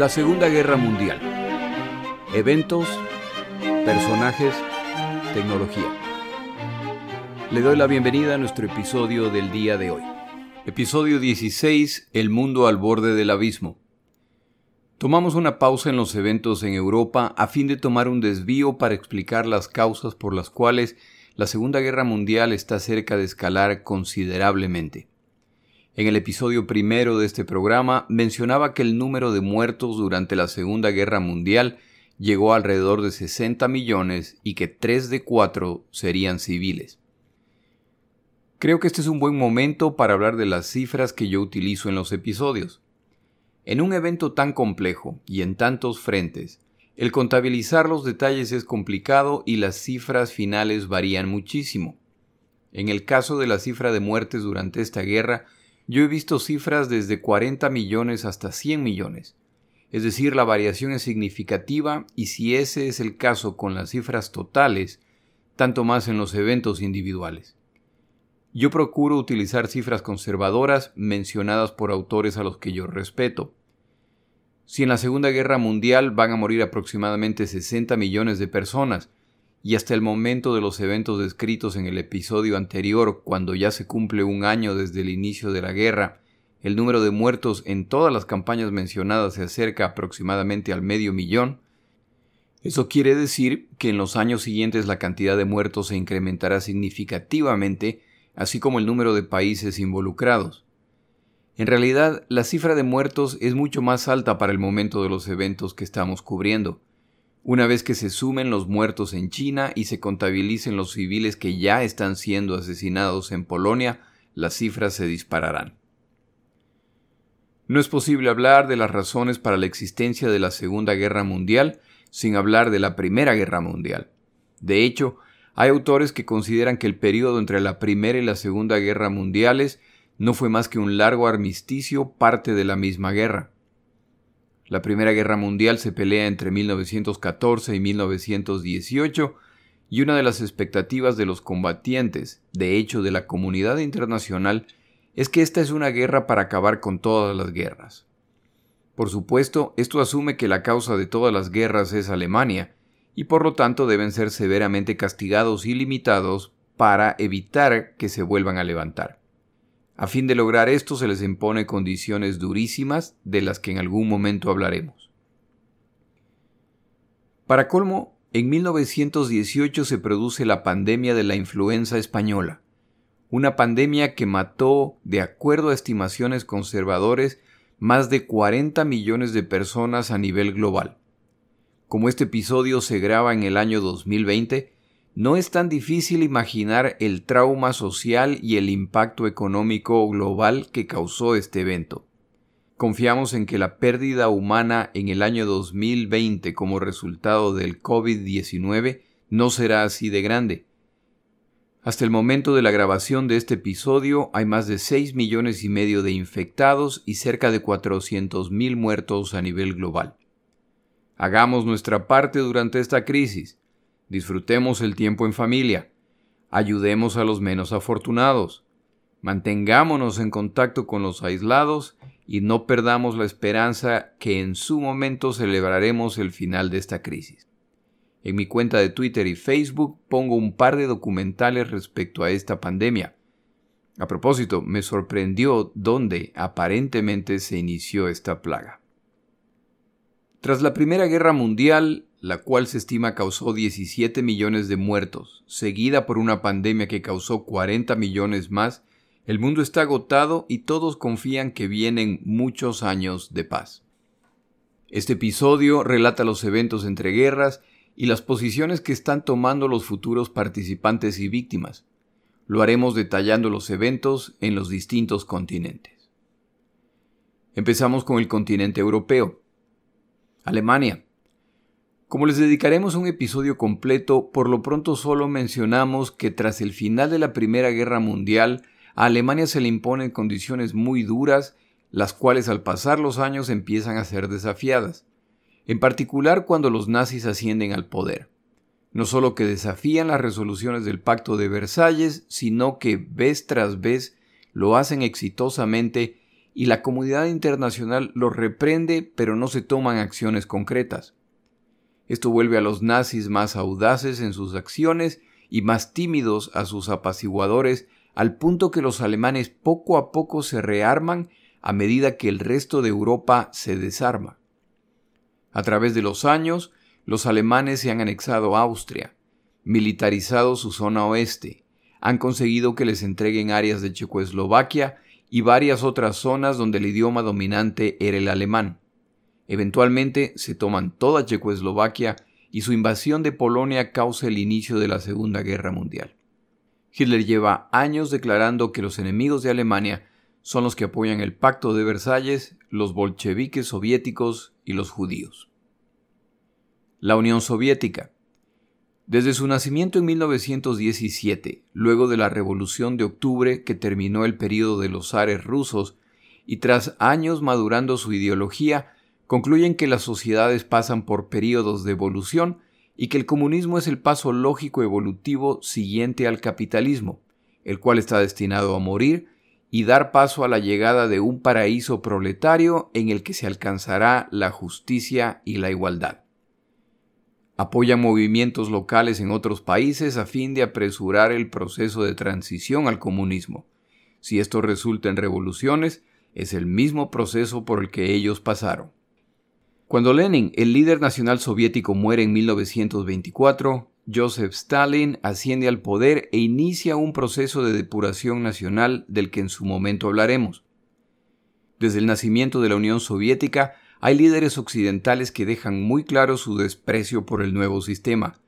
La Segunda Guerra Mundial. Eventos, personajes, tecnología. Le doy la bienvenida a nuestro episodio del día de hoy. Episodio 16. El mundo al borde del abismo. Tomamos una pausa en los eventos en Europa a fin de tomar un desvío para explicar las causas por las cuales la Segunda Guerra Mundial está cerca de escalar considerablemente. En el episodio primero de este programa mencionaba que el número de muertos durante la Segunda Guerra Mundial llegó alrededor de 60 millones y que 3 de 4 serían civiles. Creo que este es un buen momento para hablar de las cifras que yo utilizo en los episodios. En un evento tan complejo y en tantos frentes, el contabilizar los detalles es complicado y las cifras finales varían muchísimo. En el caso de la cifra de muertes durante esta guerra, yo he visto cifras desde 40 millones hasta 100 millones. Es decir, la variación es significativa y si ese es el caso con las cifras totales, tanto más en los eventos individuales. Yo procuro utilizar cifras conservadoras mencionadas por autores a los que yo respeto. Si en la Segunda Guerra Mundial van a morir aproximadamente 60 millones de personas, y hasta el momento de los eventos descritos en el episodio anterior, cuando ya se cumple un año desde el inicio de la guerra, el número de muertos en todas las campañas mencionadas se acerca aproximadamente al medio millón, eso quiere decir que en los años siguientes la cantidad de muertos se incrementará significativamente, así como el número de países involucrados. En realidad, la cifra de muertos es mucho más alta para el momento de los eventos que estamos cubriendo. Una vez que se sumen los muertos en China y se contabilicen los civiles que ya están siendo asesinados en Polonia, las cifras se dispararán. No es posible hablar de las razones para la existencia de la Segunda Guerra Mundial sin hablar de la Primera Guerra Mundial. De hecho, hay autores que consideran que el periodo entre la Primera y la Segunda Guerra Mundiales no fue más que un largo armisticio parte de la misma guerra. La Primera Guerra Mundial se pelea entre 1914 y 1918 y una de las expectativas de los combatientes, de hecho de la comunidad internacional, es que esta es una guerra para acabar con todas las guerras. Por supuesto, esto asume que la causa de todas las guerras es Alemania, y por lo tanto deben ser severamente castigados y limitados para evitar que se vuelvan a levantar. A fin de lograr esto se les impone condiciones durísimas de las que en algún momento hablaremos. Para colmo, en 1918 se produce la pandemia de la influenza española, una pandemia que mató, de acuerdo a estimaciones conservadores, más de 40 millones de personas a nivel global. Como este episodio se graba en el año 2020, no es tan difícil imaginar el trauma social y el impacto económico global que causó este evento. Confiamos en que la pérdida humana en el año 2020 como resultado del COVID-19 no será así de grande. Hasta el momento de la grabación de este episodio hay más de 6 millones y medio de infectados y cerca de 400 mil muertos a nivel global. Hagamos nuestra parte durante esta crisis Disfrutemos el tiempo en familia. Ayudemos a los menos afortunados. Mantengámonos en contacto con los aislados y no perdamos la esperanza que en su momento celebraremos el final de esta crisis. En mi cuenta de Twitter y Facebook pongo un par de documentales respecto a esta pandemia. A propósito, me sorprendió dónde aparentemente se inició esta plaga. Tras la Primera Guerra Mundial, la cual se estima causó 17 millones de muertos, seguida por una pandemia que causó 40 millones más, el mundo está agotado y todos confían que vienen muchos años de paz. Este episodio relata los eventos entre guerras y las posiciones que están tomando los futuros participantes y víctimas. Lo haremos detallando los eventos en los distintos continentes. Empezamos con el continente europeo. Alemania, como les dedicaremos un episodio completo, por lo pronto solo mencionamos que tras el final de la Primera Guerra Mundial, a Alemania se le imponen condiciones muy duras, las cuales al pasar los años empiezan a ser desafiadas, en particular cuando los nazis ascienden al poder. No solo que desafían las resoluciones del Pacto de Versalles, sino que vez tras vez lo hacen exitosamente y la comunidad internacional los reprende pero no se toman acciones concretas. Esto vuelve a los nazis más audaces en sus acciones y más tímidos a sus apaciguadores al punto que los alemanes poco a poco se rearman a medida que el resto de Europa se desarma. A través de los años, los alemanes se han anexado a Austria, militarizado su zona oeste, han conseguido que les entreguen áreas de Checoslovaquia y varias otras zonas donde el idioma dominante era el alemán. Eventualmente se toman toda Checoslovaquia y su invasión de Polonia causa el inicio de la Segunda Guerra Mundial. Hitler lleva años declarando que los enemigos de Alemania son los que apoyan el Pacto de Versalles, los bolcheviques soviéticos y los judíos. La Unión Soviética. Desde su nacimiento en 1917, luego de la Revolución de Octubre que terminó el período de los zares rusos, y tras años madurando su ideología, concluyen que las sociedades pasan por períodos de evolución y que el comunismo es el paso lógico evolutivo siguiente al capitalismo, el cual está destinado a morir y dar paso a la llegada de un paraíso proletario en el que se alcanzará la justicia y la igualdad. Apoya movimientos locales en otros países a fin de apresurar el proceso de transición al comunismo. Si esto resulta en revoluciones, es el mismo proceso por el que ellos pasaron. Cuando Lenin, el líder nacional soviético, muere en 1924, Joseph Stalin asciende al poder e inicia un proceso de depuración nacional del que en su momento hablaremos. Desde el nacimiento de la Unión Soviética hay líderes occidentales que dejan muy claro su desprecio por el nuevo sistema,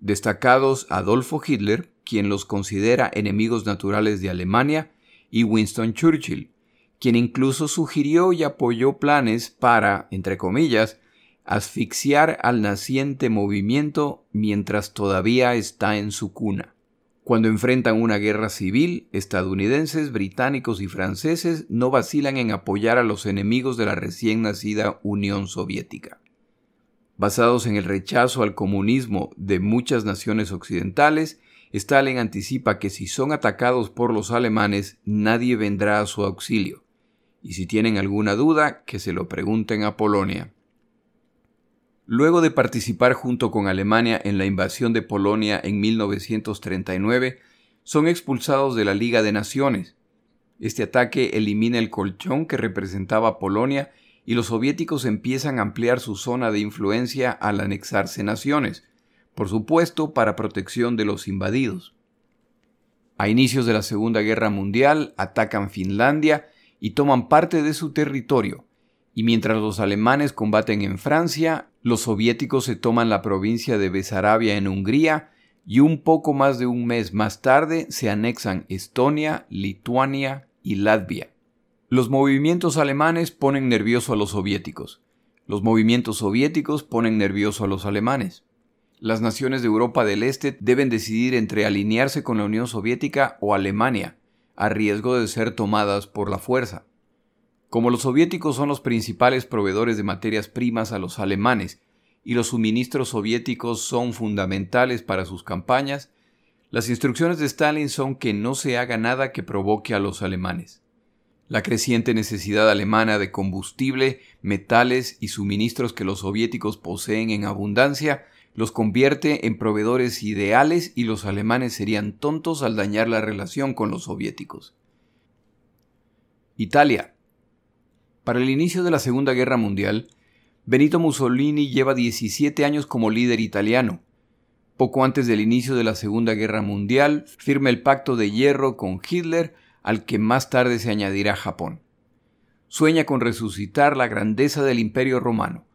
destacados Adolfo Hitler, quien los considera enemigos naturales de Alemania, y Winston Churchill, quien incluso sugirió y apoyó planes para, entre comillas, asfixiar al naciente movimiento mientras todavía está en su cuna. Cuando enfrentan una guerra civil, estadounidenses, británicos y franceses no vacilan en apoyar a los enemigos de la recién nacida Unión Soviética. Basados en el rechazo al comunismo de muchas naciones occidentales, Stalin anticipa que si son atacados por los alemanes, nadie vendrá a su auxilio y si tienen alguna duda, que se lo pregunten a Polonia. Luego de participar junto con Alemania en la invasión de Polonia en 1939, son expulsados de la Liga de Naciones. Este ataque elimina el colchón que representaba Polonia y los soviéticos empiezan a ampliar su zona de influencia al anexarse naciones, por supuesto para protección de los invadidos. A inicios de la Segunda Guerra Mundial atacan Finlandia y toman parte de su territorio, y mientras los alemanes combaten en Francia, los soviéticos se toman la provincia de Besarabia en Hungría y un poco más de un mes más tarde se anexan Estonia, Lituania y Latvia. Los movimientos alemanes ponen nervioso a los soviéticos. Los movimientos soviéticos ponen nervioso a los alemanes. Las naciones de Europa del Este deben decidir entre alinearse con la Unión Soviética o Alemania, a riesgo de ser tomadas por la fuerza. Como los soviéticos son los principales proveedores de materias primas a los alemanes y los suministros soviéticos son fundamentales para sus campañas, las instrucciones de Stalin son que no se haga nada que provoque a los alemanes. La creciente necesidad alemana de combustible, metales y suministros que los soviéticos poseen en abundancia los convierte en proveedores ideales y los alemanes serían tontos al dañar la relación con los soviéticos. Italia. Para el inicio de la Segunda Guerra Mundial, Benito Mussolini lleva 17 años como líder italiano. Poco antes del inicio de la Segunda Guerra Mundial, firma el Pacto de Hierro con Hitler, al que más tarde se añadirá Japón. Sueña con resucitar la grandeza del Imperio Romano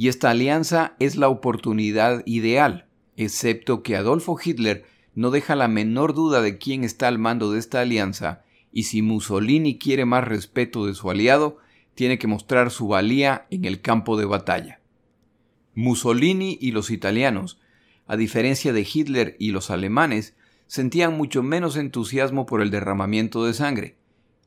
y esta alianza es la oportunidad ideal, excepto que Adolfo Hitler no deja la menor duda de quién está al mando de esta alianza, y si Mussolini quiere más respeto de su aliado, tiene que mostrar su valía en el campo de batalla. Mussolini y los italianos, a diferencia de Hitler y los alemanes, sentían mucho menos entusiasmo por el derramamiento de sangre,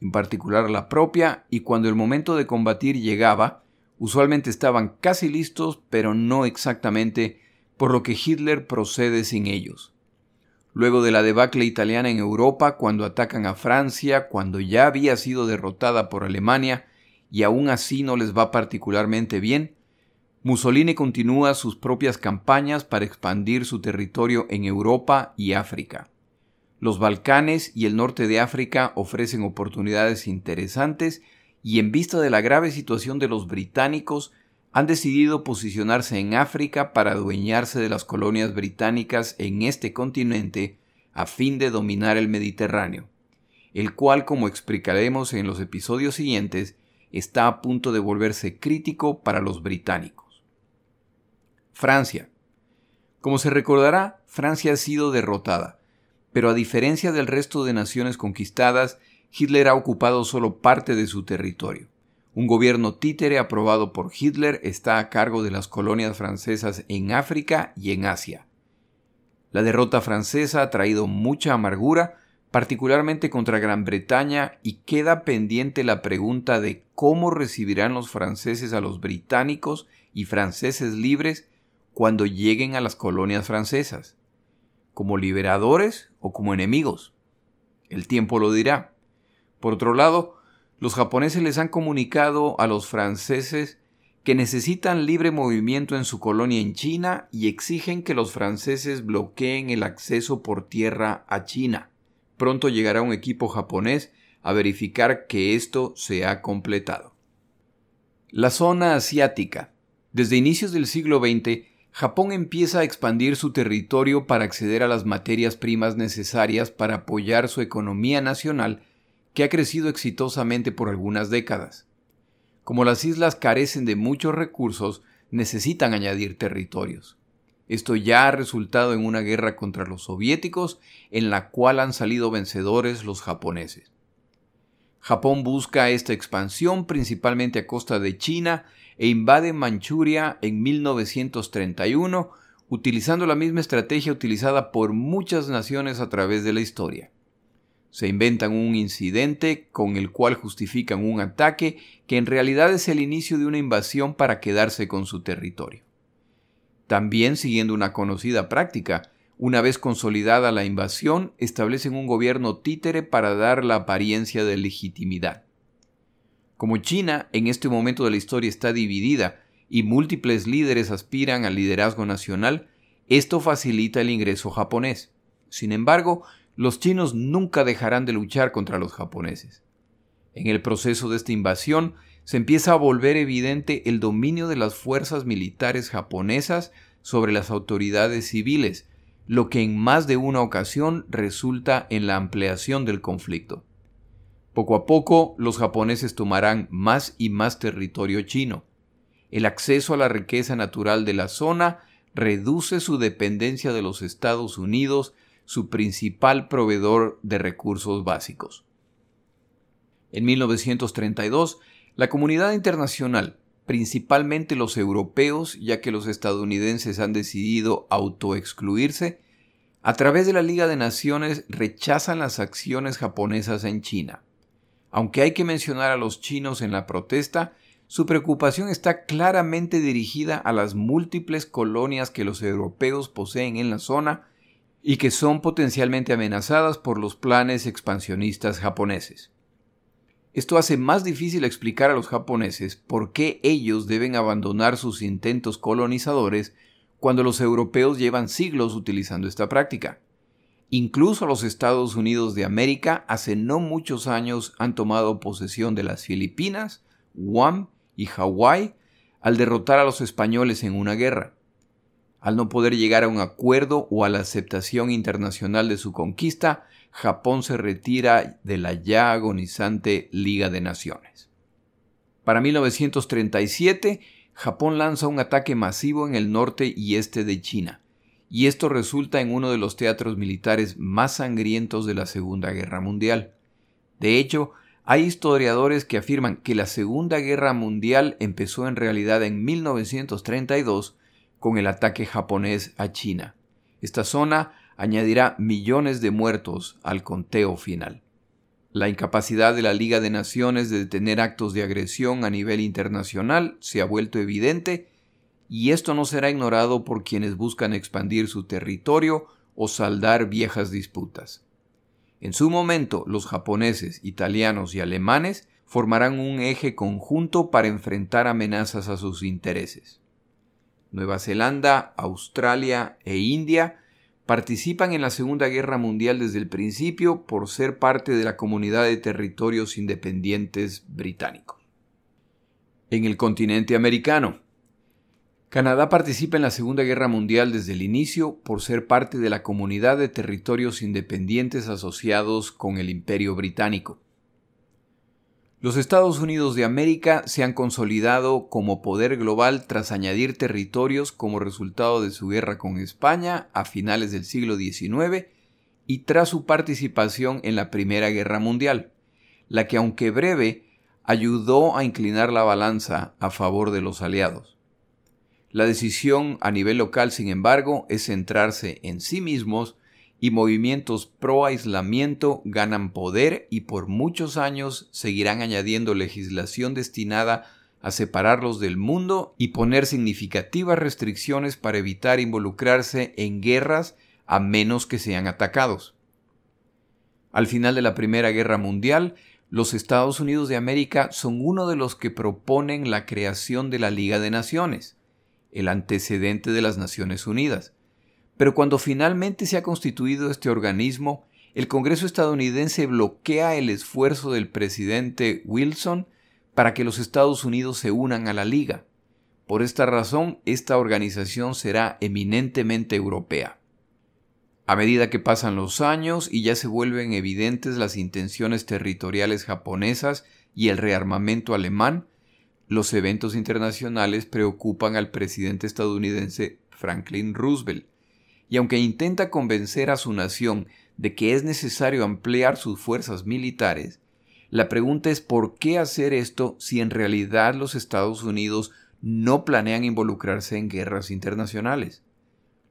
en particular la propia, y cuando el momento de combatir llegaba, Usualmente estaban casi listos, pero no exactamente, por lo que Hitler procede sin ellos. luego de la debacle italiana en Europa, cuando atacan a Francia, cuando ya había sido derrotada por Alemania, y aún así no les va particularmente bien, Mussolini continúa sus propias campañas para expandir su territorio en Europa y África. Los Balcanes y el norte de África ofrecen oportunidades interesantes y en vista de la grave situación de los británicos, han decidido posicionarse en África para adueñarse de las colonias británicas en este continente a fin de dominar el Mediterráneo, el cual, como explicaremos en los episodios siguientes, está a punto de volverse crítico para los británicos. Francia. Como se recordará, Francia ha sido derrotada, pero a diferencia del resto de naciones conquistadas, Hitler ha ocupado solo parte de su territorio. Un gobierno títere aprobado por Hitler está a cargo de las colonias francesas en África y en Asia. La derrota francesa ha traído mucha amargura, particularmente contra Gran Bretaña, y queda pendiente la pregunta de cómo recibirán los franceses a los británicos y franceses libres cuando lleguen a las colonias francesas como liberadores o como enemigos. El tiempo lo dirá. Por otro lado, los japoneses les han comunicado a los franceses que necesitan libre movimiento en su colonia en China y exigen que los franceses bloqueen el acceso por tierra a China. Pronto llegará un equipo japonés a verificar que esto se ha completado. La zona asiática. Desde inicios del siglo XX, Japón empieza a expandir su territorio para acceder a las materias primas necesarias para apoyar su economía nacional, que ha crecido exitosamente por algunas décadas. Como las islas carecen de muchos recursos, necesitan añadir territorios. Esto ya ha resultado en una guerra contra los soviéticos, en la cual han salido vencedores los japoneses. Japón busca esta expansión principalmente a costa de China e invade Manchuria en 1931, utilizando la misma estrategia utilizada por muchas naciones a través de la historia. Se inventan un incidente con el cual justifican un ataque que en realidad es el inicio de una invasión para quedarse con su territorio. También siguiendo una conocida práctica, una vez consolidada la invasión, establecen un gobierno títere para dar la apariencia de legitimidad. Como China en este momento de la historia está dividida y múltiples líderes aspiran al liderazgo nacional, esto facilita el ingreso japonés. Sin embargo, los chinos nunca dejarán de luchar contra los japoneses. En el proceso de esta invasión se empieza a volver evidente el dominio de las fuerzas militares japonesas sobre las autoridades civiles, lo que en más de una ocasión resulta en la ampliación del conflicto. Poco a poco los japoneses tomarán más y más territorio chino. El acceso a la riqueza natural de la zona reduce su dependencia de los Estados Unidos, su principal proveedor de recursos básicos. En 1932, la comunidad internacional, principalmente los europeos, ya que los estadounidenses han decidido autoexcluirse, a través de la Liga de Naciones rechazan las acciones japonesas en China. Aunque hay que mencionar a los chinos en la protesta, su preocupación está claramente dirigida a las múltiples colonias que los europeos poseen en la zona y que son potencialmente amenazadas por los planes expansionistas japoneses. Esto hace más difícil explicar a los japoneses por qué ellos deben abandonar sus intentos colonizadores cuando los europeos llevan siglos utilizando esta práctica. Incluso los Estados Unidos de América hace no muchos años han tomado posesión de las Filipinas, Guam y Hawái al derrotar a los españoles en una guerra. Al no poder llegar a un acuerdo o a la aceptación internacional de su conquista, Japón se retira de la ya agonizante Liga de Naciones. Para 1937, Japón lanza un ataque masivo en el norte y este de China, y esto resulta en uno de los teatros militares más sangrientos de la Segunda Guerra Mundial. De hecho, hay historiadores que afirman que la Segunda Guerra Mundial empezó en realidad en 1932 con el ataque japonés a China. Esta zona añadirá millones de muertos al conteo final. La incapacidad de la Liga de Naciones de detener actos de agresión a nivel internacional se ha vuelto evidente y esto no será ignorado por quienes buscan expandir su territorio o saldar viejas disputas. En su momento, los japoneses, italianos y alemanes formarán un eje conjunto para enfrentar amenazas a sus intereses. Nueva Zelanda, Australia e India participan en la Segunda Guerra Mundial desde el principio por ser parte de la comunidad de territorios independientes británicos. En el continente americano, Canadá participa en la Segunda Guerra Mundial desde el inicio por ser parte de la comunidad de territorios independientes asociados con el Imperio Británico. Los Estados Unidos de América se han consolidado como poder global tras añadir territorios como resultado de su guerra con España a finales del siglo XIX y tras su participación en la Primera Guerra Mundial, la que aunque breve ayudó a inclinar la balanza a favor de los aliados. La decisión a nivel local, sin embargo, es centrarse en sí mismos y movimientos pro aislamiento ganan poder y por muchos años seguirán añadiendo legislación destinada a separarlos del mundo y poner significativas restricciones para evitar involucrarse en guerras a menos que sean atacados. Al final de la Primera Guerra Mundial, los Estados Unidos de América son uno de los que proponen la creación de la Liga de Naciones, el antecedente de las Naciones Unidas, pero cuando finalmente se ha constituido este organismo, el Congreso estadounidense bloquea el esfuerzo del presidente Wilson para que los Estados Unidos se unan a la Liga. Por esta razón, esta organización será eminentemente europea. A medida que pasan los años y ya se vuelven evidentes las intenciones territoriales japonesas y el rearmamento alemán, los eventos internacionales preocupan al presidente estadounidense Franklin Roosevelt, y aunque intenta convencer a su nación de que es necesario ampliar sus fuerzas militares, la pregunta es por qué hacer esto si en realidad los Estados Unidos no planean involucrarse en guerras internacionales.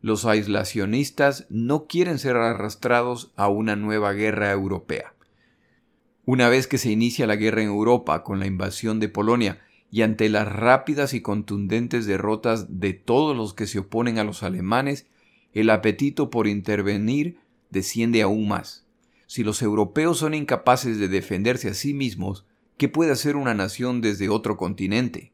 Los aislacionistas no quieren ser arrastrados a una nueva guerra europea. Una vez que se inicia la guerra en Europa con la invasión de Polonia y ante las rápidas y contundentes derrotas de todos los que se oponen a los alemanes, el apetito por intervenir desciende aún más. Si los europeos son incapaces de defenderse a sí mismos, ¿qué puede hacer una nación desde otro continente?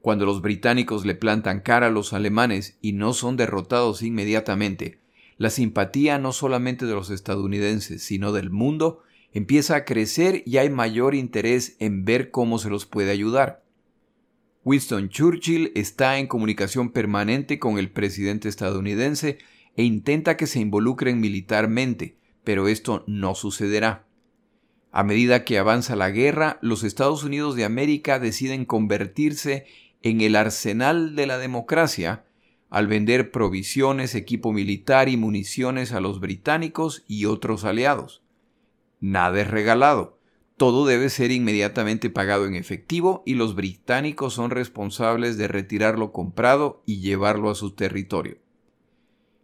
Cuando los británicos le plantan cara a los alemanes y no son derrotados inmediatamente, la simpatía no solamente de los estadounidenses, sino del mundo, empieza a crecer y hay mayor interés en ver cómo se los puede ayudar. Winston Churchill está en comunicación permanente con el presidente estadounidense e intenta que se involucren militarmente, pero esto no sucederá. A medida que avanza la guerra, los Estados Unidos de América deciden convertirse en el arsenal de la democracia al vender provisiones, equipo militar y municiones a los británicos y otros aliados. Nada es regalado, todo debe ser inmediatamente pagado en efectivo y los británicos son responsables de retirar lo comprado y llevarlo a su territorio.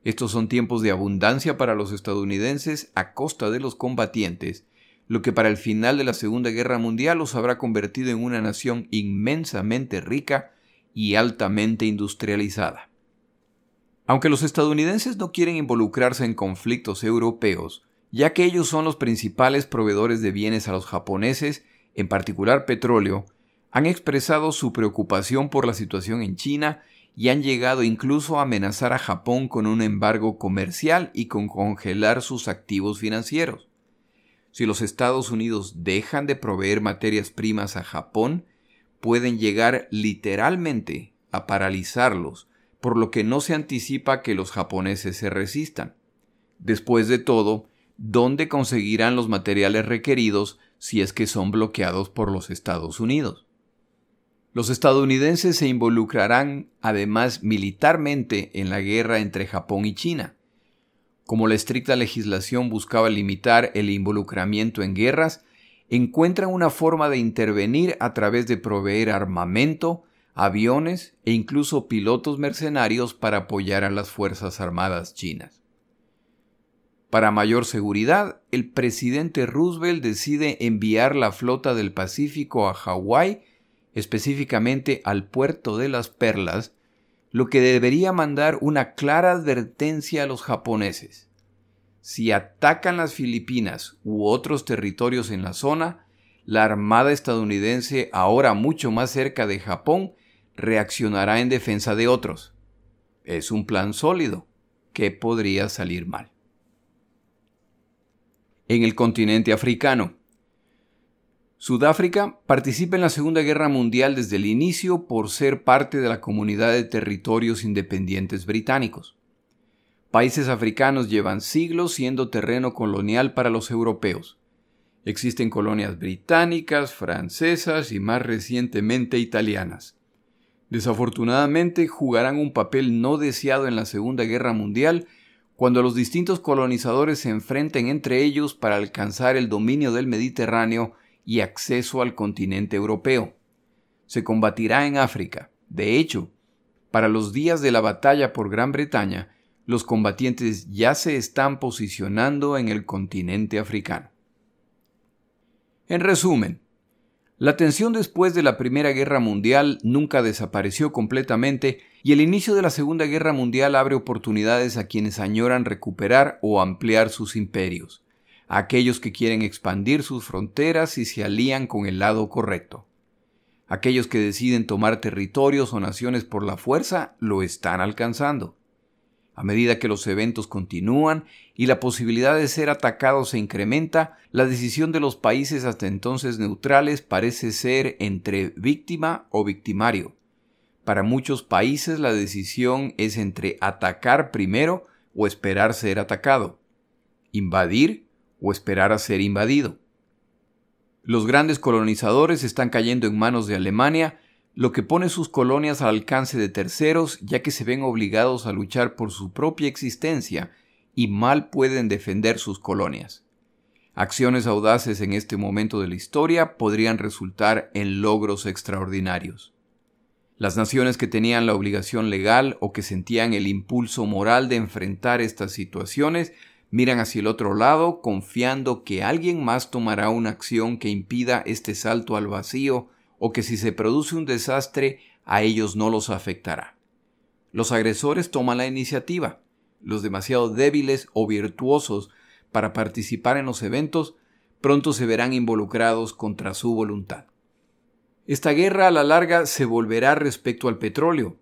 Estos son tiempos de abundancia para los estadounidenses a costa de los combatientes, lo que para el final de la Segunda Guerra Mundial los habrá convertido en una nación inmensamente rica y altamente industrializada. Aunque los estadounidenses no quieren involucrarse en conflictos europeos, ya que ellos son los principales proveedores de bienes a los japoneses, en particular petróleo, han expresado su preocupación por la situación en China y han llegado incluso a amenazar a Japón con un embargo comercial y con congelar sus activos financieros. Si los Estados Unidos dejan de proveer materias primas a Japón, pueden llegar literalmente a paralizarlos, por lo que no se anticipa que los japoneses se resistan. Después de todo, dónde conseguirán los materiales requeridos si es que son bloqueados por los Estados Unidos. Los estadounidenses se involucrarán además militarmente en la guerra entre Japón y China. Como la estricta legislación buscaba limitar el involucramiento en guerras, encuentran una forma de intervenir a través de proveer armamento, aviones e incluso pilotos mercenarios para apoyar a las Fuerzas Armadas chinas. Para mayor seguridad, el presidente Roosevelt decide enviar la flota del Pacífico a Hawái, específicamente al puerto de las Perlas, lo que debería mandar una clara advertencia a los japoneses. Si atacan las Filipinas u otros territorios en la zona, la Armada estadounidense, ahora mucho más cerca de Japón, reaccionará en defensa de otros. Es un plan sólido que podría salir mal. En el continente africano, Sudáfrica participa en la Segunda Guerra Mundial desde el inicio por ser parte de la comunidad de territorios independientes británicos. Países africanos llevan siglos siendo terreno colonial para los europeos. Existen colonias británicas, francesas y más recientemente italianas. Desafortunadamente jugarán un papel no deseado en la Segunda Guerra Mundial cuando los distintos colonizadores se enfrenten entre ellos para alcanzar el dominio del Mediterráneo y acceso al continente europeo. Se combatirá en África. De hecho, para los días de la batalla por Gran Bretaña, los combatientes ya se están posicionando en el continente africano. En resumen, la tensión después de la Primera Guerra Mundial nunca desapareció completamente y el inicio de la Segunda Guerra Mundial abre oportunidades a quienes añoran recuperar o ampliar sus imperios aquellos que quieren expandir sus fronteras y se alían con el lado correcto. Aquellos que deciden tomar territorios o naciones por la fuerza lo están alcanzando. A medida que los eventos continúan y la posibilidad de ser atacados se incrementa, la decisión de los países hasta entonces neutrales parece ser entre víctima o victimario. Para muchos países la decisión es entre atacar primero o esperar ser atacado, invadir o esperar a ser invadido. Los grandes colonizadores están cayendo en manos de Alemania, lo que pone sus colonias al alcance de terceros ya que se ven obligados a luchar por su propia existencia y mal pueden defender sus colonias. Acciones audaces en este momento de la historia podrían resultar en logros extraordinarios. Las naciones que tenían la obligación legal o que sentían el impulso moral de enfrentar estas situaciones miran hacia el otro lado confiando que alguien más tomará una acción que impida este salto al vacío o que si se produce un desastre a ellos no los afectará. Los agresores toman la iniciativa. Los demasiado débiles o virtuosos para participar en los eventos pronto se verán involucrados contra su voluntad. Esta guerra a la larga se volverá respecto al petróleo,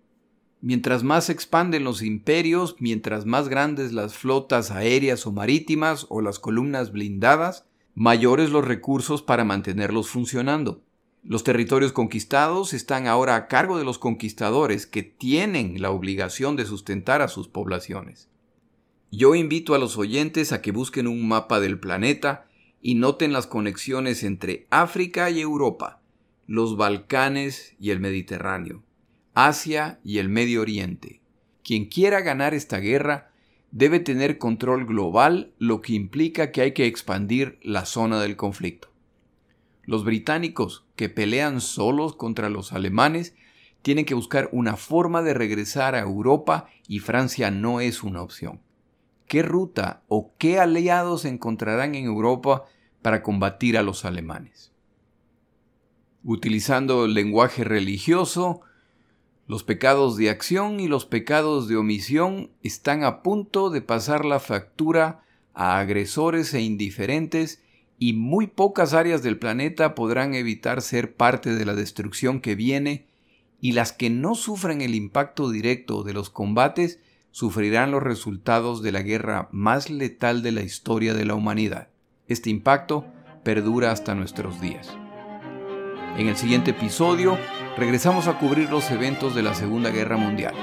Mientras más se expanden los imperios, mientras más grandes las flotas aéreas o marítimas o las columnas blindadas, mayores los recursos para mantenerlos funcionando. Los territorios conquistados están ahora a cargo de los conquistadores que tienen la obligación de sustentar a sus poblaciones. Yo invito a los oyentes a que busquen un mapa del planeta y noten las conexiones entre África y Europa, los Balcanes y el Mediterráneo. Asia y el Medio Oriente. Quien quiera ganar esta guerra debe tener control global, lo que implica que hay que expandir la zona del conflicto. Los británicos, que pelean solos contra los alemanes, tienen que buscar una forma de regresar a Europa y Francia no es una opción. ¿Qué ruta o qué aliados encontrarán en Europa para combatir a los alemanes? Utilizando el lenguaje religioso, los pecados de acción y los pecados de omisión están a punto de pasar la factura a agresores e indiferentes y muy pocas áreas del planeta podrán evitar ser parte de la destrucción que viene y las que no sufren el impacto directo de los combates sufrirán los resultados de la guerra más letal de la historia de la humanidad. Este impacto perdura hasta nuestros días. En el siguiente episodio regresamos a cubrir los eventos de la Segunda Guerra Mundial.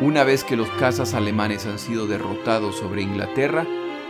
Una vez que los cazas alemanes han sido derrotados sobre Inglaterra,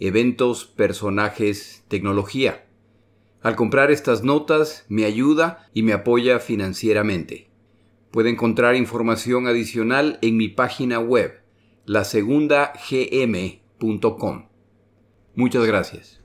Eventos, Personajes, Tecnología. Al comprar estas notas me ayuda y me apoya financieramente. Puede encontrar información adicional en mi página web, lasegundagm.com. Muchas gracias.